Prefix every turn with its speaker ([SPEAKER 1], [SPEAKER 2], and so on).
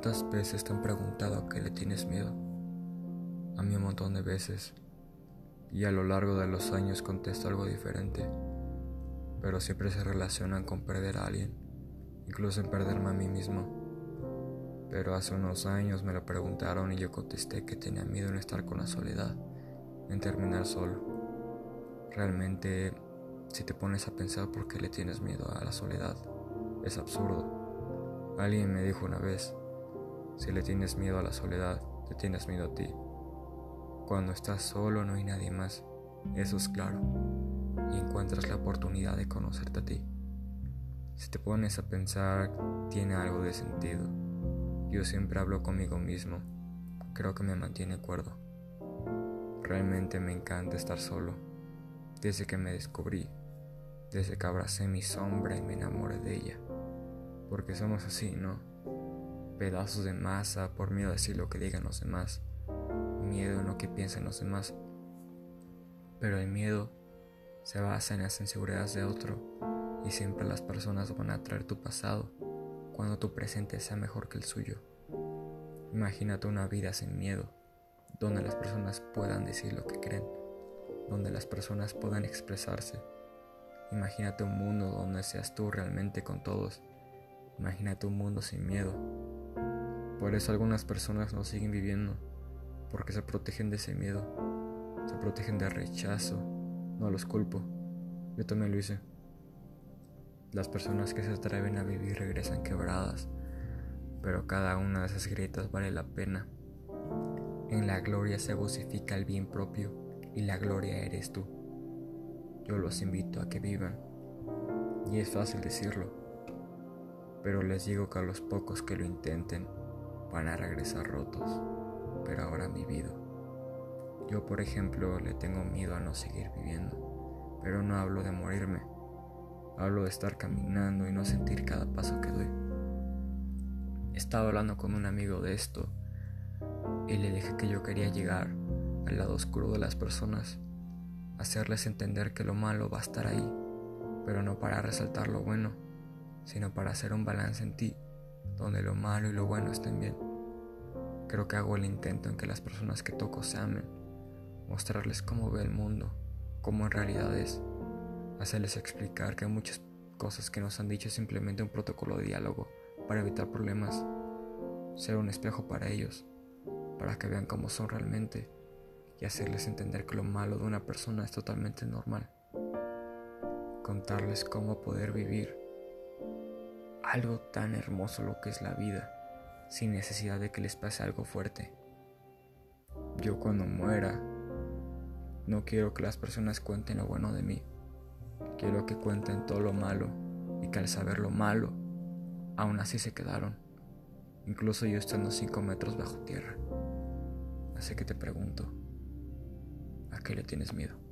[SPEAKER 1] ¿Cuántas veces te han preguntado a qué le tienes miedo? A mí un montón de veces. Y a lo largo de los años contesto algo diferente. Pero siempre se relacionan con perder a alguien, incluso en perderme a mí mismo. Pero hace unos años me lo preguntaron y yo contesté que tenía miedo en estar con la soledad, en terminar solo. Realmente, si te pones a pensar por qué le tienes miedo a la soledad, es absurdo. Alguien me dijo una vez, si le tienes miedo a la soledad, te tienes miedo a ti. Cuando estás solo no hay nadie más, eso es claro, y encuentras la oportunidad de conocerte a ti. Si te pones a pensar, tiene algo de sentido. Yo siempre hablo conmigo mismo, creo que me mantiene cuerdo. Realmente me encanta estar solo, desde que me descubrí, desde que abracé mi sombra y me enamoré de ella. Porque somos así, ¿no? Pedazos de masa por miedo a decir lo que digan los demás, miedo en lo que piensen los demás. Pero el miedo se basa en las inseguridades de otro y siempre las personas van a traer tu pasado cuando tu presente sea mejor que el suyo. Imagínate una vida sin miedo, donde las personas puedan decir lo que creen, donde las personas puedan expresarse. Imagínate un mundo donde seas tú realmente con todos. Imagínate un mundo sin miedo, por eso algunas personas no siguen viviendo, porque se protegen de ese miedo, se protegen del rechazo. No los culpo, yo también lo hice. Las personas que se atreven a vivir regresan quebradas, pero cada una de esas grietas vale la pena. En la gloria se vocifica el bien propio y la gloria eres tú. Yo los invito a que vivan. Y es fácil decirlo, pero les digo que a los pocos que lo intenten, van a regresar rotos, pero ahora vivido. Yo, por ejemplo, le tengo miedo a no seguir viviendo, pero no hablo de morirme, hablo de estar caminando y no sentir cada paso que doy. Estaba hablando con un amigo de esto y le dije que yo quería llegar al lado oscuro de las personas, hacerles entender que lo malo va a estar ahí, pero no para resaltar lo bueno, sino para hacer un balance en ti donde lo malo y lo bueno estén bien. Creo que hago el intento en que las personas que toco se amen, mostrarles cómo ve el mundo, cómo en realidad es, hacerles explicar que hay muchas cosas que nos han dicho es simplemente un protocolo de diálogo para evitar problemas, ser un espejo para ellos, para que vean cómo son realmente y hacerles entender que lo malo de una persona es totalmente normal. Contarles cómo poder vivir algo tan hermoso lo que es la vida, sin necesidad de que les pase algo fuerte. Yo cuando muera, no quiero que las personas cuenten lo bueno de mí, quiero que cuenten todo lo malo y que al saber lo malo, aún así se quedaron, incluso yo estando 5 metros bajo tierra. Así que te pregunto, ¿a qué le tienes miedo?